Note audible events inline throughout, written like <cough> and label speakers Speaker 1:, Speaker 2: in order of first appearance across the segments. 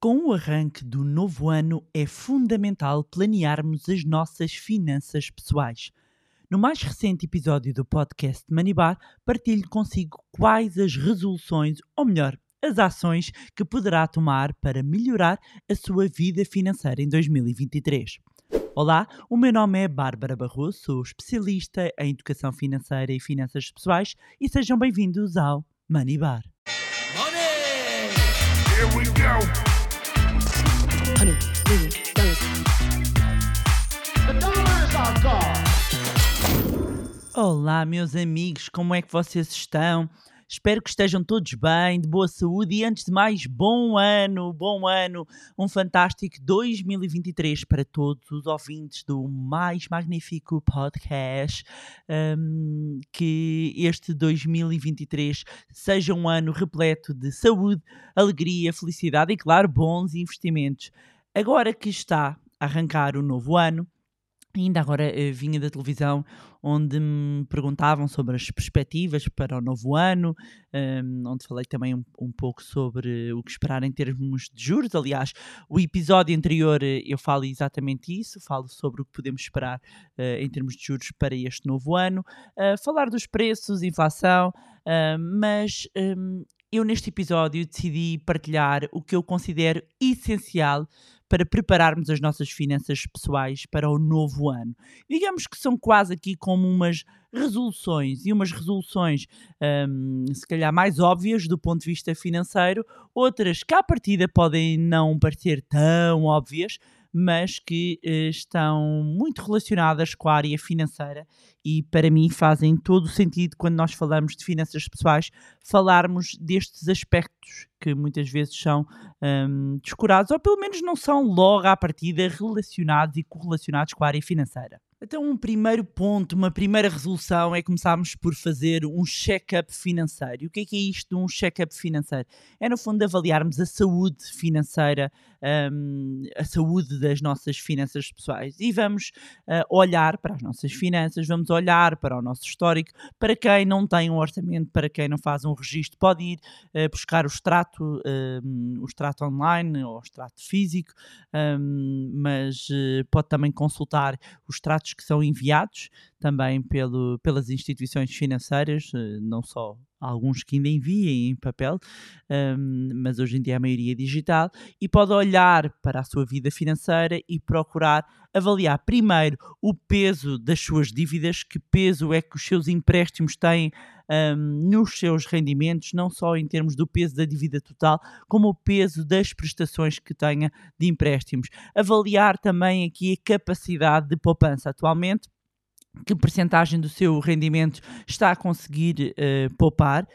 Speaker 1: Com o arranque do novo ano, é fundamental planearmos as nossas finanças pessoais. No mais recente episódio do podcast Manibar, partilho consigo quais as resoluções, ou melhor, as ações que poderá tomar para melhorar a sua vida financeira em 2023. Olá, o meu nome é Bárbara Barroso, sou especialista em educação financeira e finanças pessoais e sejam bem-vindos ao Manibar.
Speaker 2: Money! Here we go!
Speaker 1: Olá, meus amigos, como é que vocês estão? Espero que estejam todos bem, de boa saúde e, antes de mais, bom ano, bom ano, um fantástico 2023 para todos os ouvintes do mais magnífico podcast. Um, que este 2023 seja um ano repleto de saúde, alegria, felicidade e, claro, bons investimentos. Agora que está a arrancar o novo ano, Ainda agora eh, vinha da televisão onde me perguntavam sobre as perspectivas para o novo ano, um, onde falei também um, um, pouco sobre o que esperar em termos de juros. Aliás, o episódio anterior eh, eu falo exatamente isso, falo sobre o que podemos esperar uh, em termos de juros para este novo ano, falar dos preços, inflação, uh, mas um, eu neste episódio decidi partilhar o que eu considero essencial para prepararmos as nossas finanças pessoais para o novo ano. Digamos que são quase aqui como umas resoluções e umas resoluções um, se calhar mais óbvias do ponto de vista financeiro, outras que à partida podem não parecer tão óbvias, mas que uh, estão muito relacionadas com a área financeira e para mim fazem todo o sentido quando nós falamos de finanças pessoais falarmos destes aspectos que muitas vezes são um, descurados ou pelo menos não são logo à partida relacionados e correlacionados com a área financeira. Então, um primeiro ponto, uma primeira resolução é começarmos por fazer um check-up financeiro. O que é, que é isto de um check-up financeiro? É, no fundo, avaliarmos a saúde financeira, um, a saúde das nossas finanças pessoais. E vamos uh, olhar para as nossas finanças, vamos olhar para o nosso histórico. Para quem não tem um orçamento, para quem não faz um registro, pode ir uh, buscar o extrato, um, o extrato online ou o extrato físico, um, mas uh, pode também consultar os extratos que são enviados também pelo, pelas instituições financeiras, eh, não só alguns que ainda enviem em papel, um, mas hoje em dia a maioria é digital, e pode olhar para a sua vida financeira e procurar avaliar primeiro o peso das suas dívidas, que peso é que os seus empréstimos têm um, nos seus rendimentos, não só em termos do peso da dívida total, como o peso das prestações que tenha de empréstimos. Avaliar também aqui a capacidade de poupança. Atualmente, que percentagem do seu rendimento está a conseguir uh, poupar,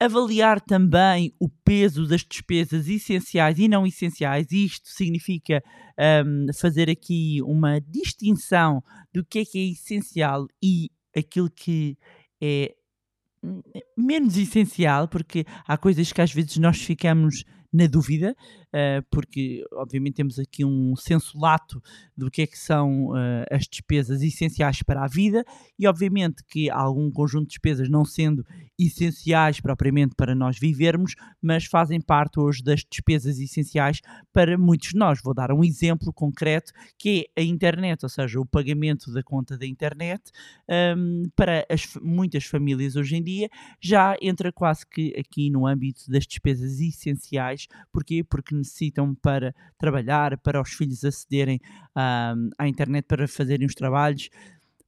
Speaker 1: avaliar também o peso das despesas essenciais e não essenciais. Isto significa um, ehm, fazer aqui uma distinção do que é que é essencial e aquilo que é hum, menos essencial, porque há coisas que às vezes nós ficamos na dúvida, uh, porque obviamente temos aqui um senso lato do que é que são uh, as despesas essenciais para a vida e obviamente que algum conjunto de despesas não sendo essenciais propriamente para nós vivermos, mas fazem parte hoje das despesas essenciais para muitos de nós. Vou dar um exemplo concreto que é a internet, ou seja, o pagamento da conta da internet um, para as, muitas famílias hoje em dia já entra quase que aqui no âmbito das despesas essenciais. Porquê? Porque necessitam para trabalhar, para os filhos acederem à internet para fazerem os trabalhos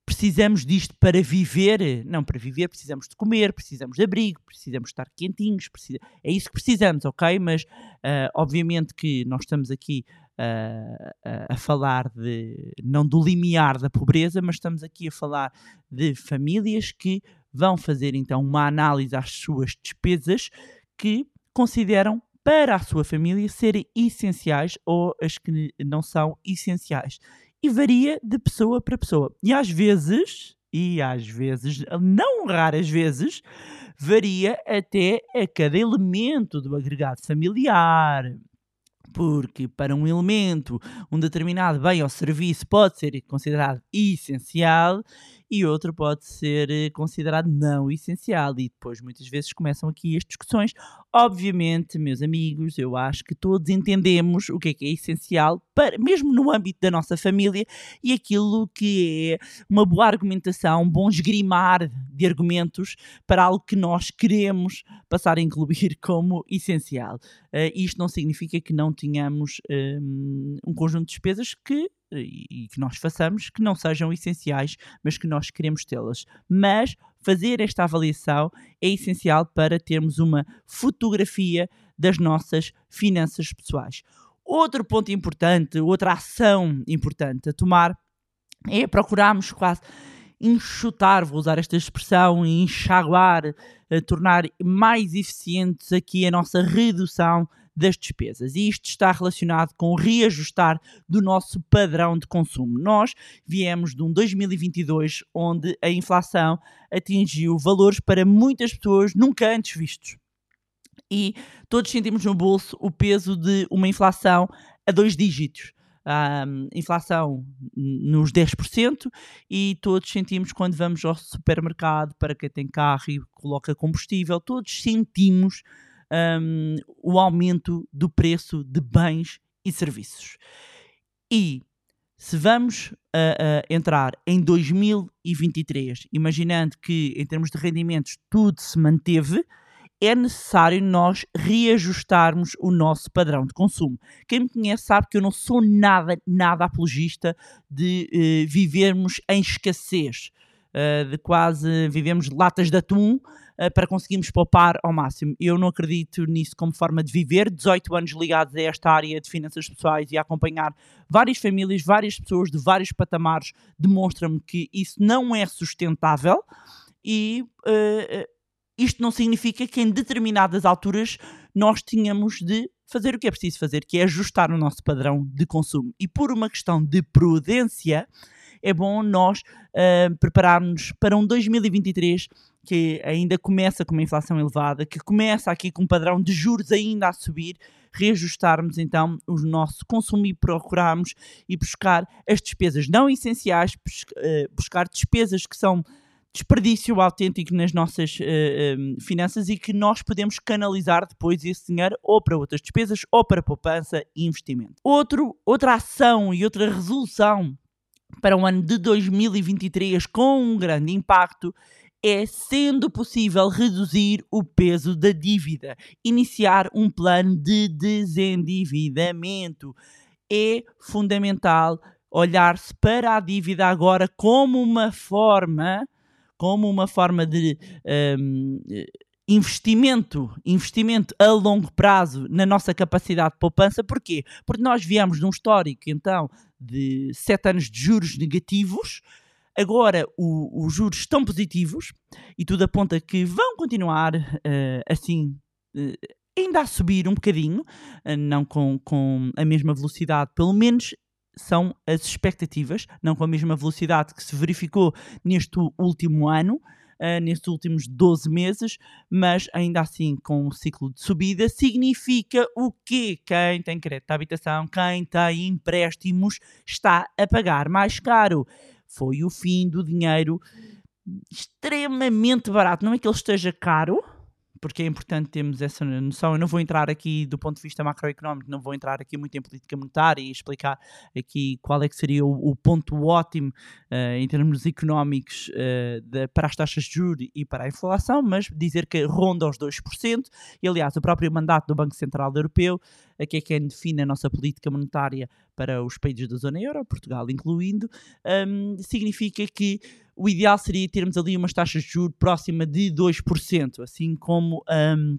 Speaker 1: precisamos disto para viver. Não, para viver precisamos de comer, precisamos de abrigo, precisamos estar quentinhos, precisa... é isso que precisamos, ok? Mas uh, obviamente que nós estamos aqui uh, a falar de, não do limiar da pobreza, mas estamos aqui a falar de famílias que vão fazer então uma análise às suas despesas que consideram para a sua família serem essenciais ou as que não são essenciais e varia de pessoa para pessoa. E às vezes, e às vezes, não raras vezes, varia até a cada elemento do agregado familiar. Porque para um elemento, um determinado bem ou serviço pode ser considerado essencial e outro pode ser eh, considerado não essencial. E depois muitas vezes começam aqui as discussões. Obviamente, meus amigos, eu acho que todos entendemos o que é que é essencial, para, mesmo no âmbito da nossa família, e aquilo que é uma boa argumentação, um bom esgrimar de argumentos para algo que nós queremos passar a incluir <laughs> como essencial. Uh, isto não significa que não tenhamos um, um conjunto de despesas que e que nós façamos que não sejam essenciais, mas que nós queremos tê-las. Mas fazer esta avaliação é essencial para termos uma fotografia das nossas finanças pessoais. Outro ponto importante, outra ação importante a tomar é procurarmos quase enxutar, vou usar esta expressão, enxaguar, tornar mais eficientes aqui a nossa redução das despesas. E isto está relacionado com o reajustar do nosso padrão de consumo. Nós viemos de um 2022 onde a inflação atingiu valores para muitas pessoas nunca antes vistos. E todos sentimos no bolso o peso de uma inflação a dois dígitos. Um, inflação nos 10% e todos sentimos quando vamos ao supermercado para quem tem carro e coloca combustível, todos sentimos um, o aumento do preço de bens e serviços. E se vamos uh, uh, entrar em 2023, imaginando que em termos de rendimentos tudo se manteve, é necessário nós reajustarmos o nosso padrão de consumo. Quem me conhece sabe que eu não sou nada, nada apologista de uh, vivermos em escassez, de quase vivemos latas de atum uh, para conseguirmos poupar ao máximo. Eu não acredito nisso como forma de viver. 18 anos ligados a esta área de finanças pessoais e a acompanhar várias famílias, várias pessoas de vários patamares, demonstra-me que isso não é sustentável e uh, isto não significa que em determinadas alturas nós tenhamos de fazer o que é preciso fazer, que é ajustar o nosso padrão de consumo. E por uma questão de prudência, é bom nós uh, prepararmos para um 2023 que ainda começa com uma inflação elevada, que começa aqui com um padrão de juros ainda a subir, reajustarmos então o nosso consumo e procurarmos e buscar as despesas não essenciais, eh, buscar despesas que são desperdício autêntico nas nossas uh, um, finanças e que nós podemos canalizar depois esse dinheiro ou para outras despesas ou para poupança e investimento. Outro, outra ação e outra resolução para o ano de 2023 com um grande impacto é, sendo possível, reduzir o peso da dívida, iniciar um plano de desendividamento. É fundamental olhar-se para a dívida agora como uma forma, como uma forma de um, investimento, investimento a longo prazo na nossa capacidade de poupança. Porquê? Porque nós viemos de um histórico, então, de sete anos de juros negativos, Agora o, os juros estão positivos e tudo aponta que vão continuar uh, assim. Uh, ainda a subir um bocadinho, uh, não com, com a mesma velocidade, pelo menos são as expectativas, não com a mesma velocidade que se verificou neste último ano, uh, nestes últimos 12 meses, mas ainda assim com um ciclo de subida, significa o que quem tem crédito de habitação, quem tem empréstimos, está a pagar mais caro foi o fim do dinheiro extremamente barato. Não é que ele esteja caro, porque é importante termos essa noção. Eu não vou entrar aqui do ponto de vista macroeconómico, não vou entrar aqui muito em política monetária e explicar aqui qual é que seria o, o ponto ótimo uh, em termos económicos uh, de, para as taxas de juros e para a inflação, mas dizer que ronda os 2%, e aliás o próprio mandato do Banco Central Europeu, uh, que é quem define a nossa política monetária para os países da zona euro, Portugal incluindo, um, significa que o ideal seria termos ali umas taxas de juros próxima de 2%, assim como um,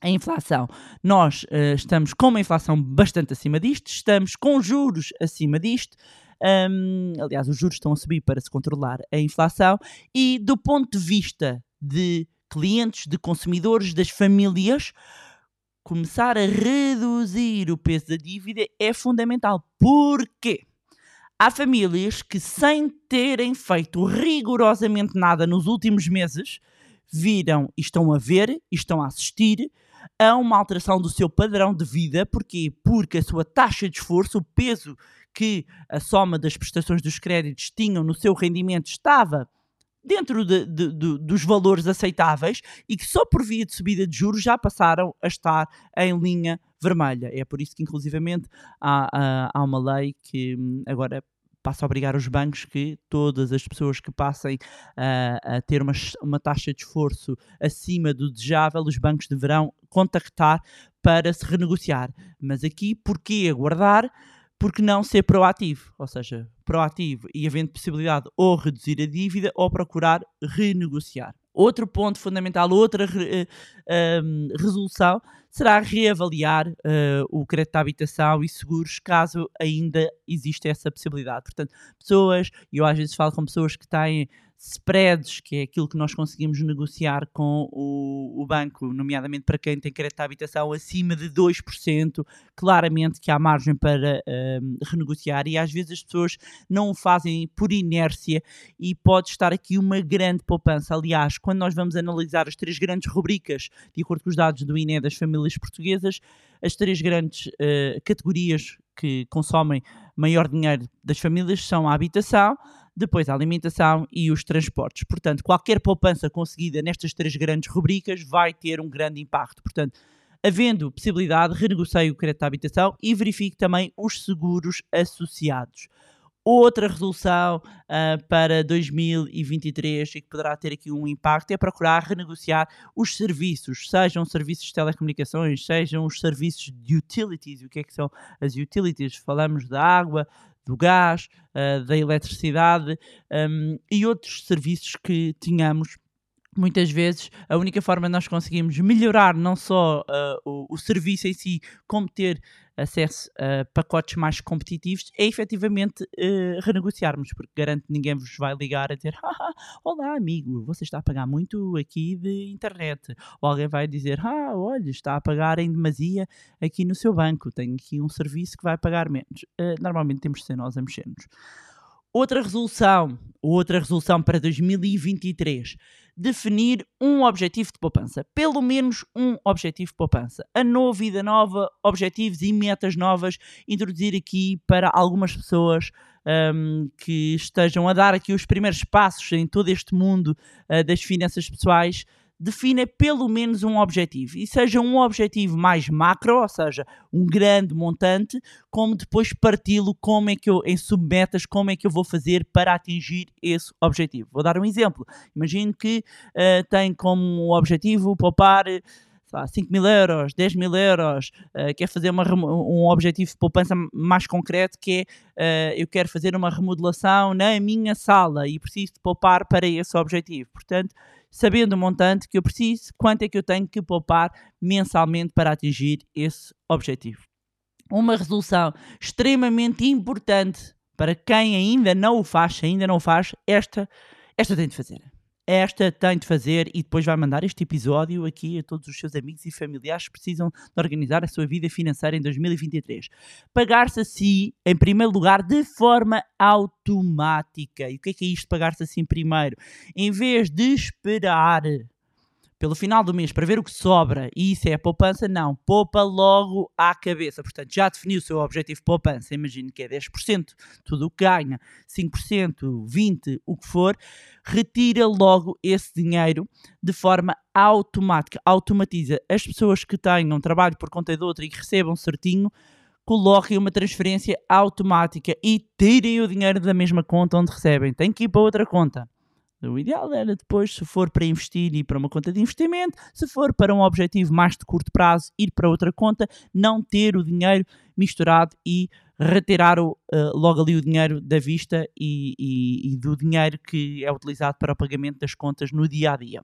Speaker 1: a inflação. Nós uh, estamos com uma inflação bastante acima disto, estamos com juros acima disto. Um, aliás, os juros estão a subir para se controlar a inflação, e do ponto de vista de clientes, de consumidores, das famílias, começar a reduzir o peso da dívida é fundamental. Porquê? Há famílias que, sem terem feito rigorosamente nada nos últimos meses, viram e estão a ver e estão a assistir a uma alteração do seu padrão de vida. Porquê? Porque a sua taxa de esforço, o peso que a soma das prestações dos créditos tinham no seu rendimento estava dentro de- de- de- dos valores aceitáveis e que só por via de subida de juros já passaram a estar em linha vermelha. É por isso que, inclusivamente, há, há- uma lei que hum, agora passa a obrigar os bancos que todas as pessoas que passem ah, a ter uma, uma taxa de esforço acima do desejável, os bancos deverão contactar para se renegociar. Mas aqui, porquê aguardar? Porque não ser proativo, ou seja, proativo e havendo possibilidade ou reduzir a dívida ou procurar renegociar. Outro ponto fundamental, outra um, resolução será reavaliar eh, o crédito de habitação e seguros caso ainda exista essa possibilidade. Portanto, pessoas, e eu às vezes falo com pessoas que têm spreads, que é aquilo que nós conseguimos negociar com o, o banco, nomeadamente para quem tem crédito de habitação acima de 2%, claramente que há margem para ehm, renegociar e às vezes as pessoas não o fazem por inércia e pode estar aqui uma grande poupança. Aliás, quando nós vamos analisar as três grandes rubricas, de acordo com os dados do INE das famílias portuguesas, as três grandes eh, categorias que consomem maior dinheiro das famílias são a habitação, depois a alimentação e os transportes. Portanto, qualquer poupança conseguida nestas três grandes rubricas vai ter um grande impacto. Portanto, havendo possibilidade, renegocie o crédito de habitação e verifique também os seguros associados. Outra resolução ah, para 2023 e que poderá ter aqui um impacto é procurar renegociar os serviços, sejam serviços de telecomunicações, sejam os serviços de utilities. O que é que são as utilities? Falamos da água, do gás, ah, da eletricidade hum, e outros serviços que tínhamos. Muitas vezes a única forma de nós conseguimos melhorar não só ah, o, o serviço em si, como ter acesso a pacotes mais competitivos, é efetivamente eh, renegociarmos, porque garanto que ninguém vos vai ligar a dizer "Haha, <laughs> Olá amigo, você está a pagar muito aqui de internet. Ou alguém vai dizer Ah, olha, está a pagar em demasia aqui no seu banco, tem aqui um serviço que vai pagar menos. Eh, normalmente temos de ser nós a mexer-nos. Outra resolução, outra resolução para 2023, definir um objetivo de poupança, pelo menos um objetivo de poupança. A nova vida nova, objetivos e metas novas, introduzir aqui para algumas pessoas hum, que estejam a dar aqui os primeiros passos em todo este mundo ah, das finanças pessoais, defina pelo menos um objetivo e seja um objetivo mais macro, ou seja, um grande montante, como depois parti-lo como é que eu em submetas, como é que eu vou fazer para atingir esse objetivo. Vou dar um exemplo. Imagino que ah, tem como objetivo poupar sei lá, 5 mil euros, 10 mil euros, ah, quer fazer uma um objetivo de poupança mais concreto que é ah, eu quero fazer uma remodelação na minha sala e preciso de poupar para esse objetivo. Portanto, sabendo o montante que eu preciso, quanto é que eu tenho que poupar mensalmente para atingir esse objetivo. Uma resolução extremamente importante para quem ainda não o faz, ainda não o faz, esta, esta tem de fazer. Esta tem de fazer e depois vai mandar este episódio aqui a todos os seus amigos e familiares que precisam de organizar a sua vida financeira em 2023. Pagar-se a si, em primeiro lugar, de forma automática. E o que é que é isto, pagar-se assim primeiro? Em vez de esperar pelo final do mês para ver o que sobra e isso é a poupança, não. Poupa logo à cabeça. Portanto, já definiu o seu objetivo de poupança. Imagino que é 10%, tudo o que ganha, 5%, 20%, o que for. Retira logo esse dinheiro de forma automática. Automatiza. As pessoas que tenham trabalho por conta de outra e que recebam certinho, coloquem uma transferência automática e tirem o dinheiro da mesma conta onde recebem. Tem que ir para outra conta. O ideal era depois, se for para investir, ir para uma conta de investimento, se for para um objetivo mais de curto prazo, ir para outra conta, não ter o dinheiro misturado e retirar o, eh, logo ali o dinheiro da vista e, e- e do dinheiro que é utilizado para o pagamento das contas no dia a dia.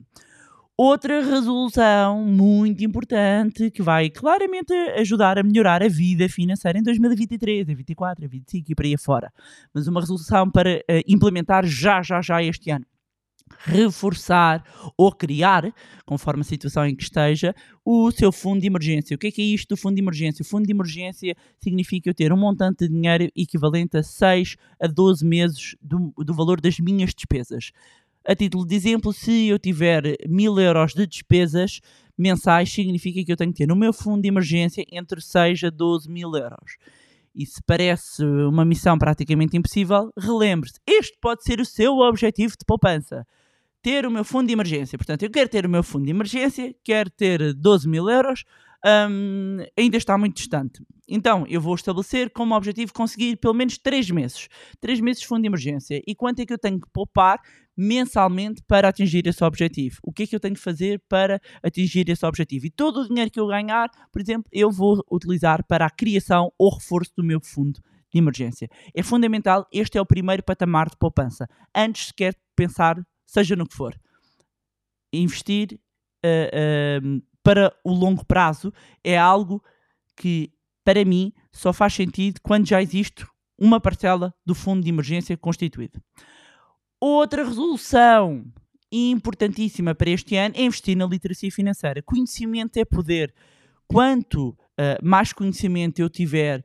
Speaker 1: Outra resolução muito importante que vai claramente ajudar a melhorar a vida financeira em 2023, em 24, em 25 e por aí fora. Mas uma resolução para eh, implementar já, já, já este ano reforçar ou criar, conforme a situação em que esteja, o seu fundo de emergência. O que é que é isto do fundo de emergência? O fundo de emergência significa eu ter um montante de dinheiro equivalente a 6 a 12 meses do, do valor das minhas despesas. A título de exemplo, se eu tiver mil euros de despesas mensais, significa que eu tenho que ter no meu fundo de emergência entre 6 a 12 mil euros. E se parece uma missão praticamente impossível, relembre-se: este pode ser o seu objetivo de poupança. Ter o meu fundo de emergência. Portanto, eu quero ter o meu fundo de emergência, quero ter 12 mil euros, hum, ainda está muito distante. Então, eu vou estabelecer como objetivo conseguir pelo menos 3 meses. 3 meses de fundo de emergência. E quanto é que eu tenho que poupar mensalmente para atingir esse objetivo? O que é que eu tenho que fazer para atingir esse objetivo? E todo o dinheiro que eu ganhar, por exemplo, eu vou utilizar para a criação ou reforço do meu fundo de emergência. É fundamental, este é o primeiro patamar de poupança. Antes sequer de pensar, seja no que for. Investir uh, uh, para o longo prazo é algo que, para mim, só faz sentido quando já existe uma parcela do fundo de emergência constituído. Outra resolução importantíssima para este ano é investir na literacia financeira. Conhecimento é poder. Quanto uh, mais conhecimento eu tiver,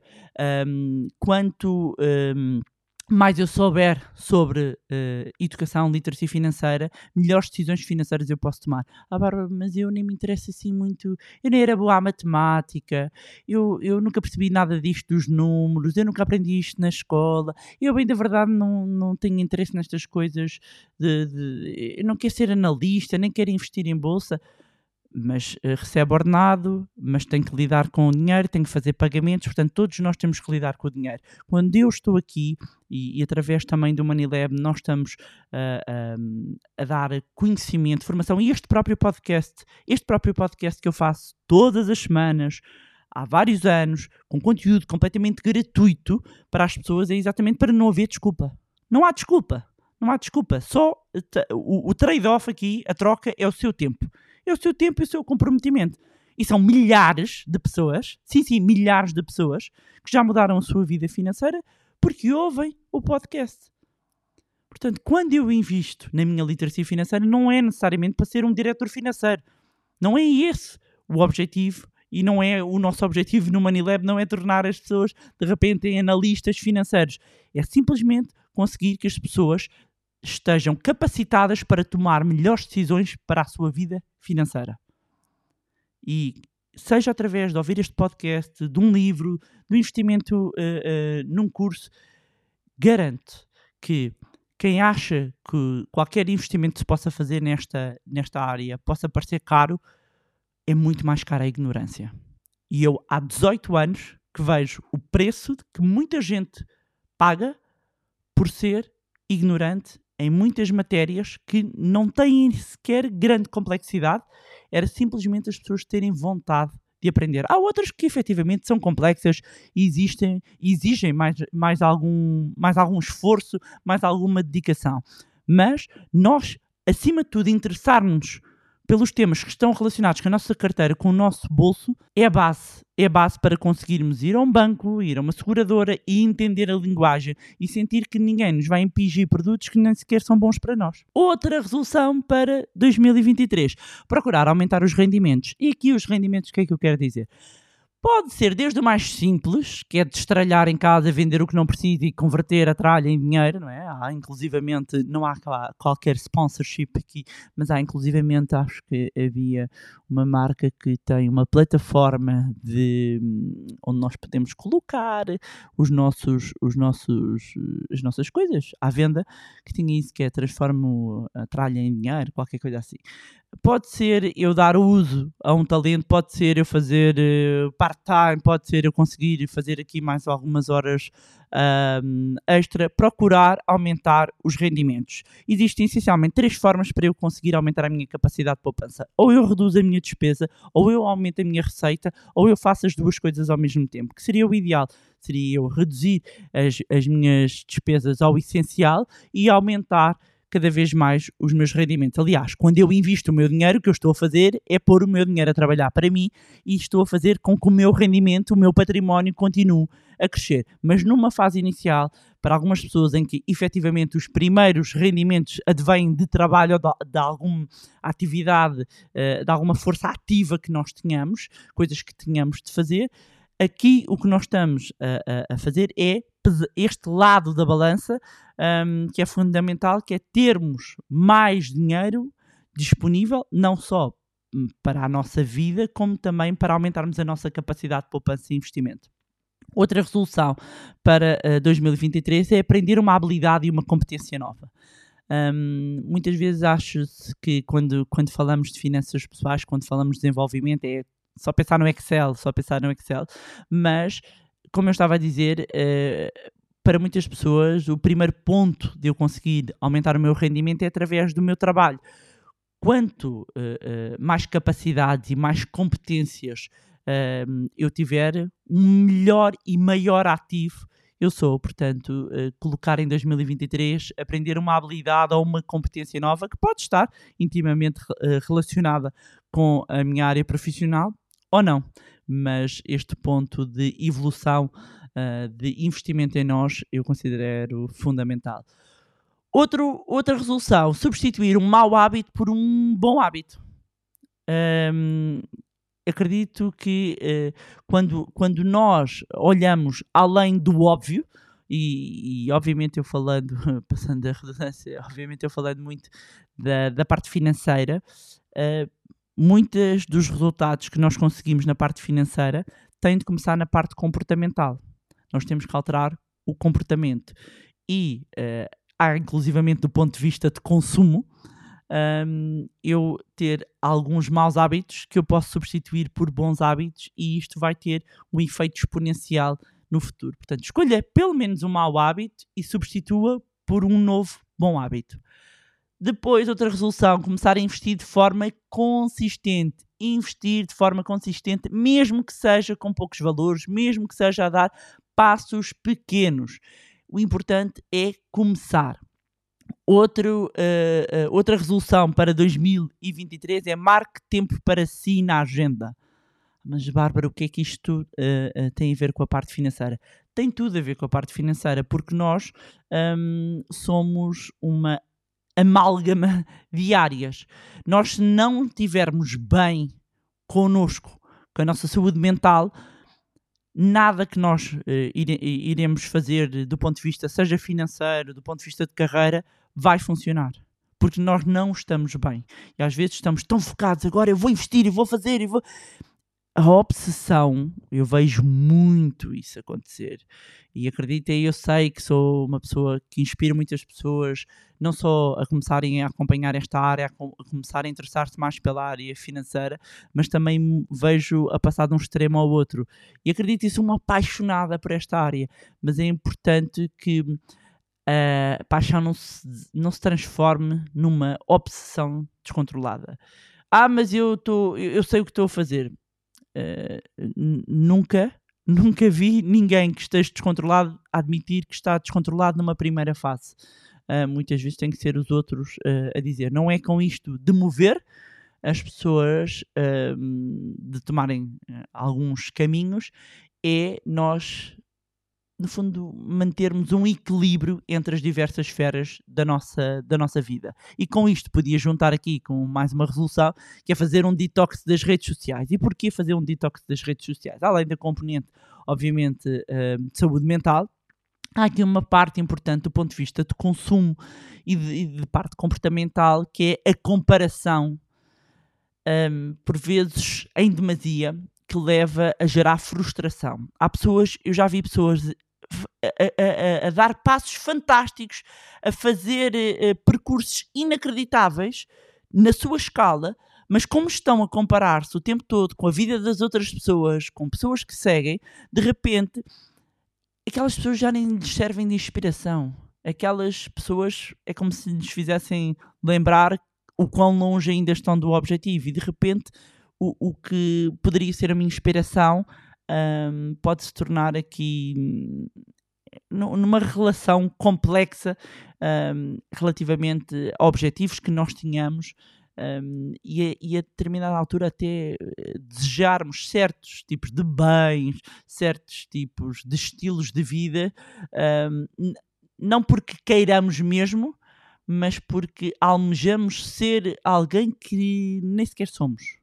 Speaker 1: um, quanto um, mais eu souber sobre uh, educação, literacia financeira, melhores decisões financeiras eu posso tomar. Ah, Bárbara, mas eu nem me interessa assim muito. Eu nem era boa à matemática, eu, eu nunca percebi nada disto dos números, eu nunca aprendi isto na escola. Eu, bem, da verdade, não, não tenho interesse nestas coisas. De, de, eu não quero ser analista, nem quero investir em bolsa mas uh, recebe ordenado, mas tem que lidar com o dinheiro, tem que fazer pagamentos, portanto, todos nós temos que lidar com o dinheiro. Quando eu estou aqui, e, e através também do Manilab, nós estamos uh, um, a dar conhecimento, formação, e este próprio podcast, este próprio podcast que eu faço todas as semanas, há vários anos, com conteúdo completamente gratuito para as pessoas, é exatamente para não haver desculpa. Não há desculpa. Não há desculpa. Só o, o trade-off aqui, a troca, é o seu tempo é o seu tempo e o seu comprometimento. E são milhares de pessoas, sim, sim, milhares de pessoas, que já mudaram a sua vida financeira porque ouvem o podcast. Portanto, quando eu invisto na minha literacia financeira, não é necessariamente para ser um diretor financeiro. Não é esse o objetivo e não é o nosso objetivo no Money não é tornar as pessoas de repente em analistas financeiros. É simplesmente conseguir que as pessoas estejam capacitadas para tomar melhores decisões para a sua vida financeira. E seja através de ouvir este podcast, de um livro, do investimento uh, uh, num curso, garanto que quem acha que qualquer investimento se possa fazer nesta, nesta área possa parecer caro, é muito mais caro a ignorância. E eu há 18 anos que vejo o preço que muita gente paga por ser ignorante em muitas matérias que não têm sequer grande complexidade, era simplesmente as pessoas terem vontade de aprender. Há outras que efetivamente são complexas e existem, exigem mais, mais, algum, mais algum esforço, mais alguma dedicação. Mas nós, acima de tudo, interessarmos pelos temas que estão relacionados com a nossa carteira, com o nosso bolso, é base. É base para conseguirmos ir a um banco, ir a uma seguradora e entender a linguagem e sentir que ninguém nos vai impingir produtos que nem sequer são bons para nós. Outra resolução para 2023: procurar aumentar os rendimentos. E aqui os rendimentos, o que é que eu quero dizer? Pode ser desde o mais simples, que é destralhar em casa, vender o que não precisa e converter a tralha em dinheiro, não é? Há inclusivamente, não há qualquer sponsorship aqui, mas há inclusivamente, acho que havia uma marca que tem uma plataforma de onde nós podemos colocar os nossos, os nossos, as nossas coisas à venda, que tinha isso que é transformo a tralha em dinheiro, qualquer coisa assim. Pode ser eu dar uso a um talento, pode ser eu fazer uh, part-time, pode ser eu conseguir fazer aqui mais algumas horas um, extra, procurar aumentar os rendimentos. Existem essencialmente três formas para eu conseguir aumentar a minha capacidade de poupança. Ou eu reduzo a minha despesa, ou eu aumento a minha receita, ou eu faço as duas coisas ao mesmo tempo, que seria o ideal. Seria eu reduzir as, as minhas despesas ao essencial e aumentar cada vez mais os meus rendimentos. Aliás, quando eu invisto o meu dinheiro, o que eu estou a fazer é pôr o meu dinheiro a trabalhar para mim e estou a fazer com que o meu rendimento, o meu património continue a crescer. Mas numa fase inicial, para algumas pessoas em que efetivamente os primeiros rendimentos advêm de trabalho ou de, de alguma atividade, eh, de alguma força ativa que nós tenhamos, coisas que tenhamos de fazer, aqui o que nós estamos a, a, a fazer é este lado da balança um, que é fundamental, que é termos mais dinheiro disponível, não só hum, para a nossa vida, como também para aumentarmos a nossa capacidade de poupança e investimento. Outra resolução para uh, 2023 é aprender uma habilidade e uma competência nova. Hum, muitas vezes acho-se que quando, quando falamos de finanças pessoais, quando falamos de desenvolvimento, é só pensar no Excel, só pensar no Excel, mas como eu estava a dizer, eh, para muitas pessoas, o primeiro ponto de eu conseguir aumentar o meu rendimento é através do meu trabalho. Quanto eh, eh, mais capacidades e mais competências eh, eu tiver, um melhor e maior ativo eu sou. Portanto, colocar em 2023, aprender uma habilidade ou uma competência nova que pode estar intimamente relacionada com a minha área profissional ou não. Mas este ponto de evolução, uh, de investimento em nós, eu considero fundamental. Outro, outra resolução: substituir um mau hábito por um bom hábito. Um, acredito que uh, quando, quando nós olhamos além do óbvio, e, e, obviamente eu falando, <laughs> passando a redundância, obviamente eu falando muito da, da parte financeira, uh, muitos dos resultados que nós conseguimos na parte financeira têm de começar na parte comportamental. Nós temos que alterar o comportamento. E uh, há, inclusivamente, do ponto de vista de consumo, um, eu ter alguns maus hábitos que eu posso substituir por bons hábitos e isto vai ter um efeito exponencial no futuro. Portanto, escolha pelo menos um mau hábito e substitua por um novo bom hábito. Depois, outra resolução, começar a investir de forma consistente. Investir de forma consistente, mesmo que seja com poucos valores, mesmo que seja a dar passos pequenos. O importante é começar. Outro, uh, uh, outra resolução para 2023 é marque tempo para si na agenda. Mas, Bárbara, o que é que isto uh, tem a ver com a parte financeira? Tem tudo a ver com a parte financeira, porque nós um, somos uma amálgama diárias. Nós, se não tivermos bem connosco, com a nossa saúde mental, nada que nós uh, ire, iremos fazer do ponto de vista, seja financeiro, do ponto de vista de carreira, vai funcionar. Porque nós não estamos bem. E às vezes estamos tão focados, agora eu vou investir, eu vou fazer, eu vou a obsessão, eu vejo muito isso acontecer. E acreditem, eu sei que sou uma pessoa que inspira muitas pessoas, não só a começarem a acompanhar esta área, a, começarem a interessar-se mais pela área financeira, mas também vejo a passar de um extremo ao outro. E acredito, sou uma apaixonada por esta área, mas é importante que a paixão não se, não se transforme numa obsessão descontrolada. Ah, mas eu, tô, eu sei o que estou a fazer eh, nunca, nunca vi ninguém que esteja descontrolado admitir que está descontrolado numa primeira fase. Uh, muitas vezes tem que ser os outros uh, a dizer. Não é com isto de mover as pessoas de tomarem alguns caminhos, é nós no fundo, mantermos um equilíbrio entre as diversas esferas da nossa, da nossa vida. E com isto podia juntar aqui com mais uma resolução, que é fazer um detox das redes sociais. E porquê fazer um detox das redes sociais? Além da componente, obviamente, uh, de saúde mental, há aqui uma parte importante do ponto de vista de consumo e de, e de parte comportamental, que é a comparação, um, por vezes em demasia, que leva a gerar frustração. Há pessoas, eu já vi pessoas a, a, a, dar passos fantásticos, a fazer uh, percursos inacreditáveis na sua escala, mas como estão a comparar-se o tempo todo com a vida das outras pessoas, com pessoas que seguem, de repente aquelas pessoas já nem lhes servem de inspiração. Aquelas pessoas é como se lhes fizessem lembrar o quão longe ainda estão do objetivo e de repente o, o que poderia ser a minha inspiração um, pode se tornar aqui numa relação complexa um, relativamente a objetivos que nós tínhamos um, e, a, e, a, determinada altura até eh, desejarmos certos tipos de bens, certos tipos de estilos de vida, um, não porque queiramos mesmo, mas porque almejamos ser alguém que nem sequer somos.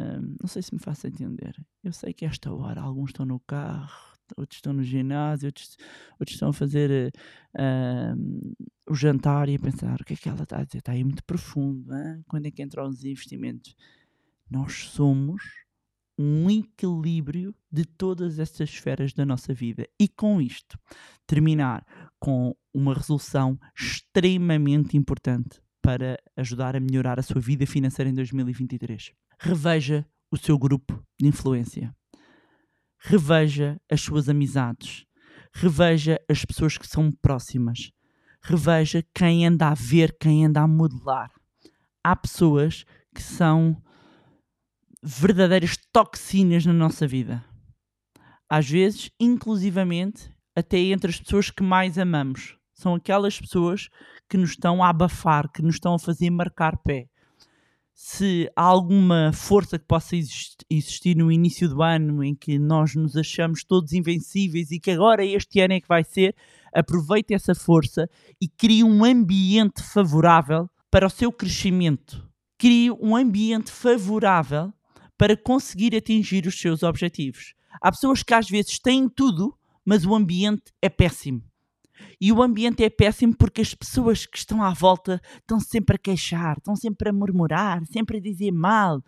Speaker 1: Um, não sei se me faço entender. Eu sei que esta hora alguns estão no carro, outros estão no ginásio, outros, outros estão a fazer uh, o jantar e a pensar o que é que ela está a dizer. Está aí muito profundo. Hein? Quando é que entram os investimentos? Nós somos um equilíbrio de todas estas esferas da nossa vida. E com isto, terminar com uma resolução extremamente importante para ajudar a melhorar a sua vida financeira em 2023. Reveja o seu grupo de influência. Reveja as suas amizades. Reveja as pessoas que são próximas. Reveja quem anda a ver, quem anda a modelar. Há pessoas que são verdadeiras toxinas na nossa vida. Às vezes, inclusivamente, até entre as pessoas que mais amamos. São aquelas pessoas que nos estão a abafar, que nos estão a fazer marcar pé. Se há alguma força que possa exist- existir no início do ano em que nós nos achamos todos invencíveis e que agora este ano é que vai ser, aproveite essa força e crie um ambiente favorável para o seu crescimento. Crie um ambiente favorável para conseguir atingir os seus objetivos. Há pessoas que às vezes têm tudo, mas o ambiente é péssimo. E o ambiente é péssimo porque as pessoas que estão à volta estão sempre a queixar, estão sempre a murmurar, sempre a dizer mal.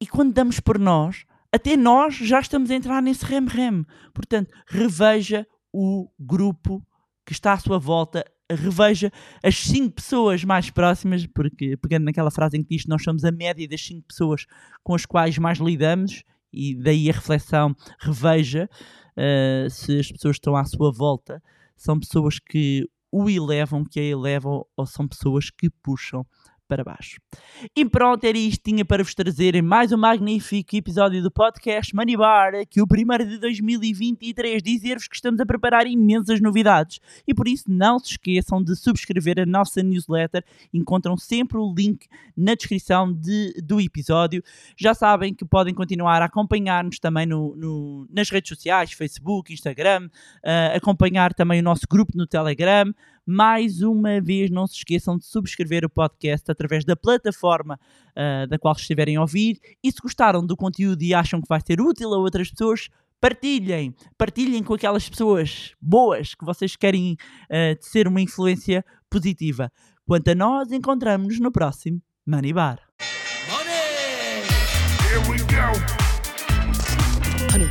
Speaker 1: E quando damos por nós, até nós já estamos a entrar nesse rem-rem. Portanto, reveja o grupo que está à sua volta, reveja as cinco pessoas mais próximas, porque pegando naquela frase em que diz nós somos a média das cinco pessoas com as quais mais lidamos, e daí a reflexão, reveja uh, se as pessoas estão à sua volta são pessoas que o elevam, que a elevam, ou são pessoas que puxam para baixo. E pronto, era isto tinha para vos trazer mais um magnífico episódio do podcast Money Bar, que o primeiro de 2023, dizer-vos que estamos a preparar imensas novidades e por isso não se esqueçam de subscrever a nossa newsletter, encontram sempre o link na descrição de, do episódio. Já sabem que podem continuar a acompanhar-nos também no, no, nas redes sociais, Facebook, Instagram, uh, acompanhar também o nosso grupo no Telegram. Mais uma vez, não se esqueçam de subscrever o podcast através da plataforma uh, da qual estiverem a ouvir. E se gostaram do conteúdo e acham que vai ser útil a outras pessoas, partilhem, partilhem com aquelas pessoas boas que vocês querem uh, ser uma influência positiva. Quanto a nós, encontramos-nos no próximo Money Bar. Money!
Speaker 2: Here we go! Honey,